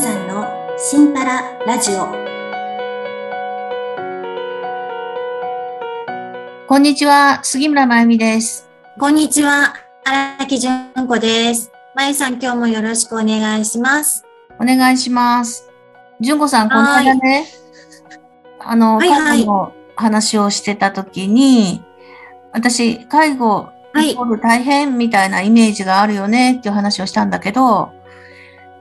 さんのシンパララジオ。こんにちは、杉村真由美です。こんにちは荒木純子です。まゆさん今日もよろしくお願いします。お願いします。純子さん、この間ね、あの、はいの話をしてた時に、私、介護、はい大変みたいなイメージがあるよねっていう話をしたんだけど、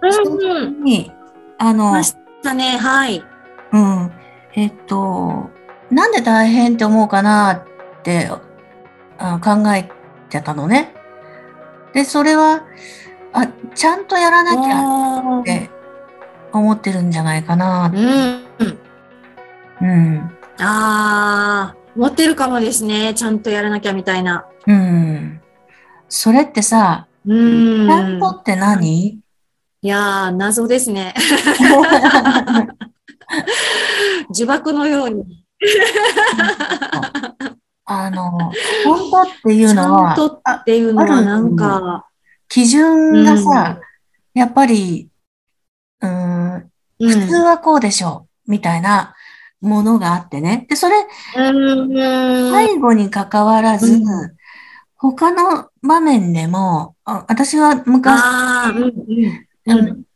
うんうん。に、あの、ましたねはい。うん、えっと、なんで大変って思うかなってあ考えてたのね。で、それは、あ、ちゃんとやらなきゃって思ってるんじゃないかな。うん。うん。ああ持ってるかもですねちゃんとやらなきゃみたいな。うん。それってさ、うん。ちゃんとって何、いやー謎ですね。呪縛のように。あの、本当っていうちのはゃん、とっていうのはなんか、基準がさ、やっぱり、うん、うん。普通はこうでしょう、みたいなものがあってね。で、それ、うん。介護に関わらず、うん。他の場面でも、あ私は昔、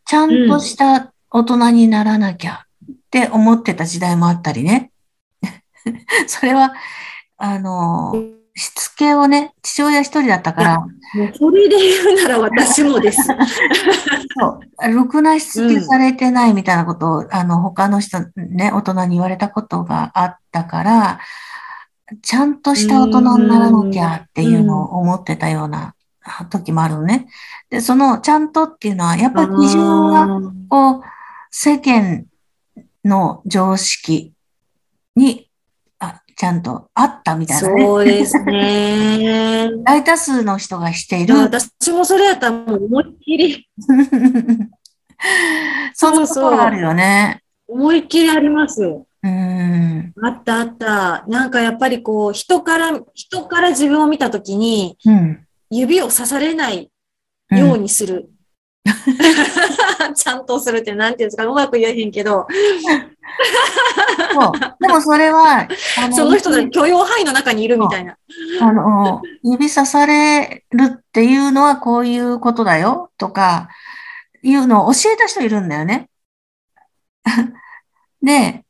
ちゃんとした大人にならなきゃって思ってた時代もあったりね。それは、あの、しつけをね、父親一人だったから、それで言うなら私もです。そう、ろくなしつけされてないみたいなことを、あの、他の人、ね、大人に言われたことがあったから、ちゃんとした大人にならなきゃっていうのを思ってたような時もあるのね。で、そのちゃんとっていうのは、やっぱり基準が、こう、世間の常識に、あ、ちゃんとあったみたいなね。そうですね。大多数の人がしている。私もそれやったらもう思いっきり、そんなところあるよね。思いっきりあります。うん。あったあった。なんかやっぱりこう、人から、人から自分を見たときに、うん。指を刺されないうんようにする。ちゃんとするってなんていうんですか、うまく言えへんけど、そう。でもそれは、あその人の許容範囲の中にいるみたいな。あの、指さされるっていうのはこういうことだよとか、いうのを教えた人いるんだよね。で、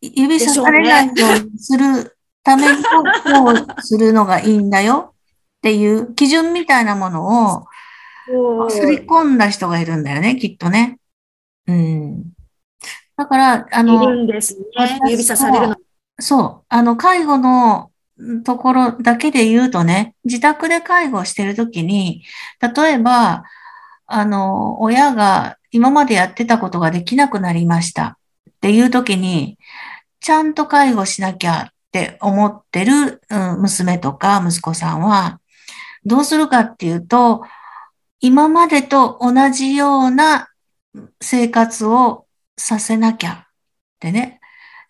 指さされないようにするためにこうするのがいいんだよっていう基準みたいなものをすり込んだ人がいるんだよね、きっとね。うん。だから、あいの、るんですね。私指さされるの。そう。あの、介護のところだけで言うとね、自宅で介護をしてるときに、例えば、あの、親が今までやってたことができなくなりましたっていうときに、ちゃんと介護しなきゃって思ってる、うん娘とか息子さんは、どうするかっていうと、今までと同じような生活をさせなきゃってね、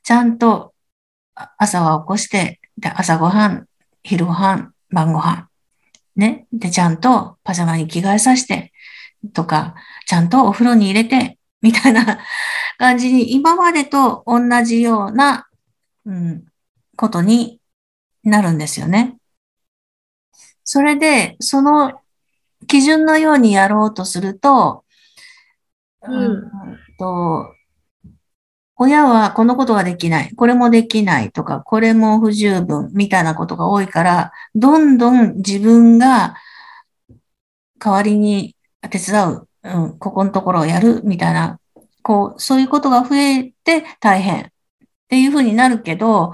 ちゃんと朝は起こして、で朝ごはん、昼ごはん、晩ごはん。ね。で、ちゃんとパジャマに着替えさせて、とか、ちゃんとお風呂に入れて、みたいな 感じに、今までと同じような、うん、ことになるんですよね。それで、その基準のようにやろうとすると、うん。と、親はこのことができない、これもできないとか、これも不十分みたいなことが多いから、どんどん自分が代わりに手伝う、うん、ここのところをやるみたいな、こう、そういうことが増えて大変っていうふうになるけど、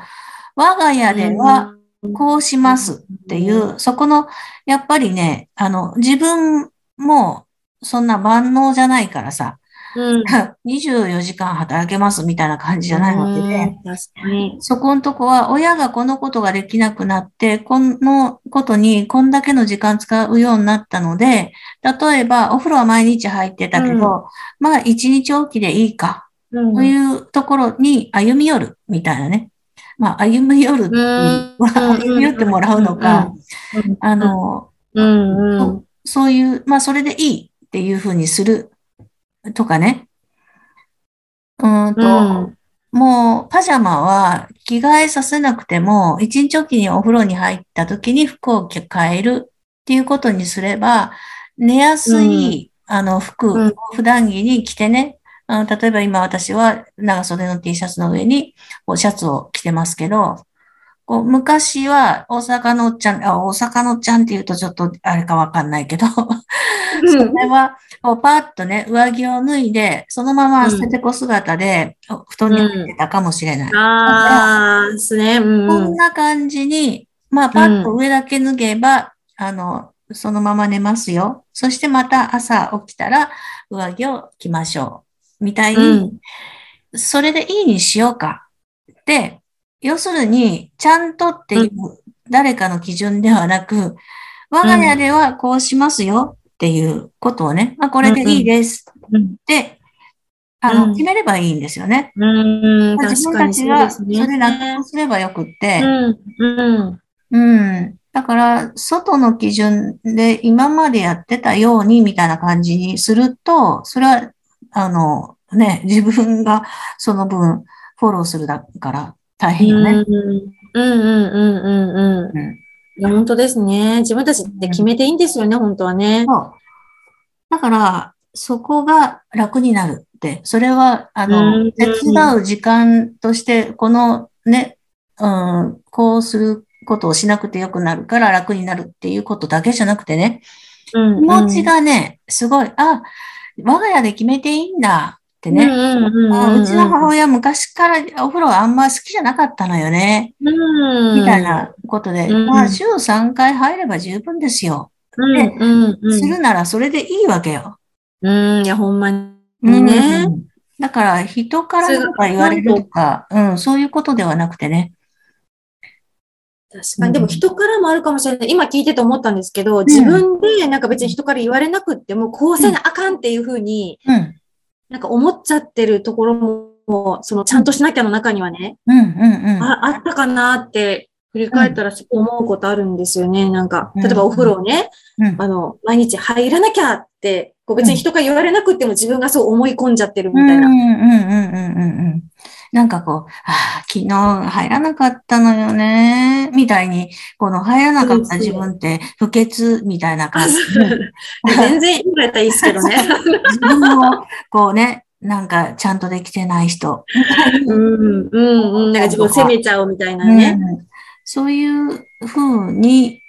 我が家ではこうしますっていう、そこの、やっぱりね、あの、自分もそんな万能じゃないからさ、うん。24時間働けますみたいな感じじゃないわけで。そこのとこは親がこのことができなくなって、このことにこんだけの時間使うようになったので、例えばお風呂は毎日入ってたけど、うんまあ一日おきでいいか、うんというところに歩み寄るみたいなね。まあ歩み寄るっていううん。歩み寄ってもらうのか、うん。あの、うん。うん。そういう、まあそれでいいっていうふうにするとかね。うんと、うん。もうパジャマは着替えさせなくても、一日おきにお風呂に入った時に服を変えるっていうことにすれば、寝やすい、あの服普段着に着てね、あの例えば今私は長袖の T シャツの上にこうシャツを着てますけど、こう昔は大阪のおっちゃん、あ、大阪のおっちゃんって言うとちょっとあれかわかんないけど、それは、こうパーッとね、上着を脱いで、そのまま捨ててこ姿で、お布団に入ってたかもしれない。ああ、ですね。うんこうんんな感じに、まあ、パッと上だけ脱げば、あの、そのまま寝ますよ。そしてまた朝起きたら上着を着ましょう。みたいに、それでいいにしようか。で、要するに、ちゃんとっていう誰かの基準ではなく、我が家ではこうしますよっていうことをね、まあ、これでいいです。うんって、あの、うん。決めればいいんですよね。うん、まあ自分たちがそうで納得すればよくって、うん、うん、うん。だから、外の基準で今までやってたようにみたいな感じにすると、それは、あの、ね、自分がその分フォローするだから大変よね。うん、うん、うん、うん、うん。うん。いや、本当ですね。自分たちで決めていいんですよね、本当はね。だから、そこが楽になるって、それは、あうのん、手伝う時間として、このね、うん、こうすることをしなくてよくなるから楽になるっていうことだけじゃなくてね、うん気持ちがね、すごい、あ、我が家で決めていいんだってね。あうちの母親昔からお風呂あんま好きじゃなかったのよね。親みたい。なことで、うんまあ週3回入れば十分ですよ。うん、うん、うん。するならそれでいいわけよ。うん、いや、ほんまにうんね。だから人から何か言われるとか、うん、そういうことではなくてね。確かに。でも人からもあるかもしれない。今聞いてて思ったんですけど、自分でなんか別に人から言われなくっても、こうせなあかんっていうふうに、うん、なんか思っちゃってるところも、そのちゃんとしなきゃの中にはね。ああったかなって振り返ったらすごい思うことあるんですよね。なんか、うん例えばお風呂をね、うんあの、毎日入らなきゃって、こう別に人が言われなくっても自分がそう思い込んじゃってるみたいな。うん、うん、うん、うん。なんかこう、ああ、昨日入らなかったのよね、みたいに、この入らなかった自分って不潔みたいな感じで。全然言われたらいいですけどね。自分も、こうね、なんかちゃんとできてない人。うん、うん、うん。なんか自分を責めちゃうみたいなね。うんそういう風に、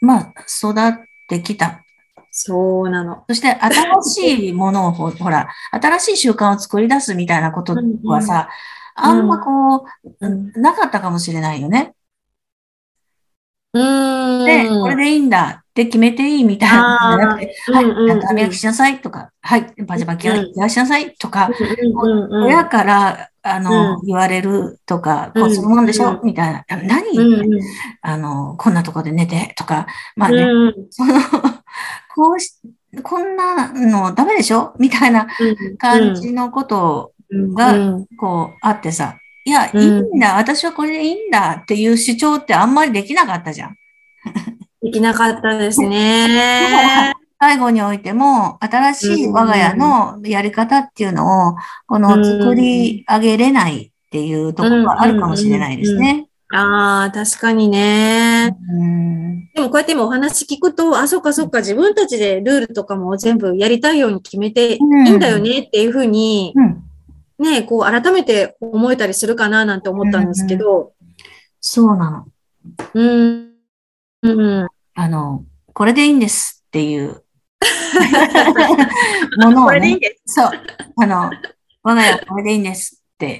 まあ、育ってきた。そうなの。そして、新しいものをほ、ほら、新しい習慣を作り出すみたいなことはさ、あんまこう、うんなかったかもしれないよね。うーん。で、これでいいんだって決めていいみたいな。のじゃなくて、はい、うんうんうん。歯磨きしなさいとか、はい、パジャマ着替しなさいとか、うんうんうん親から、あの、う言われるとか、うん。こうするもんでしょ？うみたいな。何、うんうん。あの、こんなとこで寝てとか、まあね、うんその、こうし、こんなのダメでしょ？みたいな感じのことうん。がうん。こう、あってさ、いや、うん。いいんだ、私はこれでいいんだっていう主張ってあんまりできなかったじゃん。できなかったですね。介護においても、新しい我が家のやり方っていうのを、この作り上げれないっていうところがあるかもしれないですね。ああ、確かにね。うんでもこうやって今お話聞くと、あ、そっかそっか、自分たちでルールとかも全部やりたいように決めていいんだよねっていうふうに、うん。ね、こう改めて思えたりするかななんて思ったんですけど、そうなの。うん。うん。あの、これでいいんですっていう ものをね、これでいいんでそう、あの、我が家はこれでいいんですって。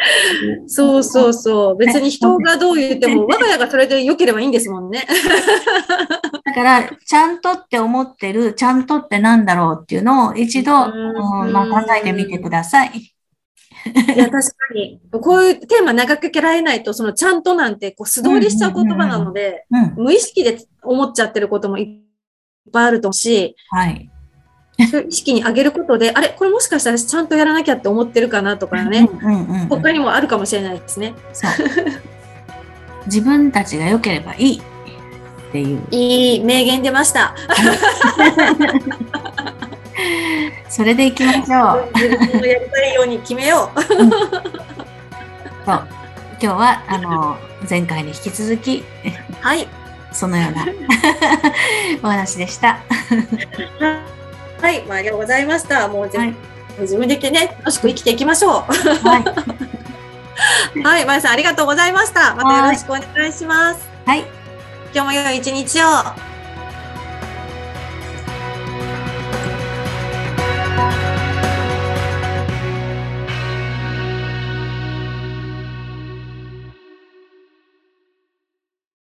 す。そうそうそう。別に人がどう言っても、我が家がそれで良ければいいんですもんね。だから、ちゃんとって思ってる、ちゃんとってなんだろうっていうのを一度、まあ、考えてみてください。いや、確かに。こういうテーマ長くけられないと、そのちゃんとなんてこう素通りしちゃう言葉なので、うん。無意識で思っちゃってることもいっぱいあると思うし、はい。意識に上げることで、あれこれもしかしたらちゃんとやらなきゃって思ってるかなとかね、うんうんうんうん他にもあるかもしれないですね。自分たちが良ければいいっていう。いい名言出ました。それで行きましょう。自分のやりたいように決めよう。そう今日はあの前回に引き続きはい。そのような お話でした。はい。まあ、ありがとうございました。もうぜ、はい自分でね、楽しく生きていきましょはい、う。はい。まやさん、ありがとうございました。またよろしくお願いします。はい、今日も良い一日を。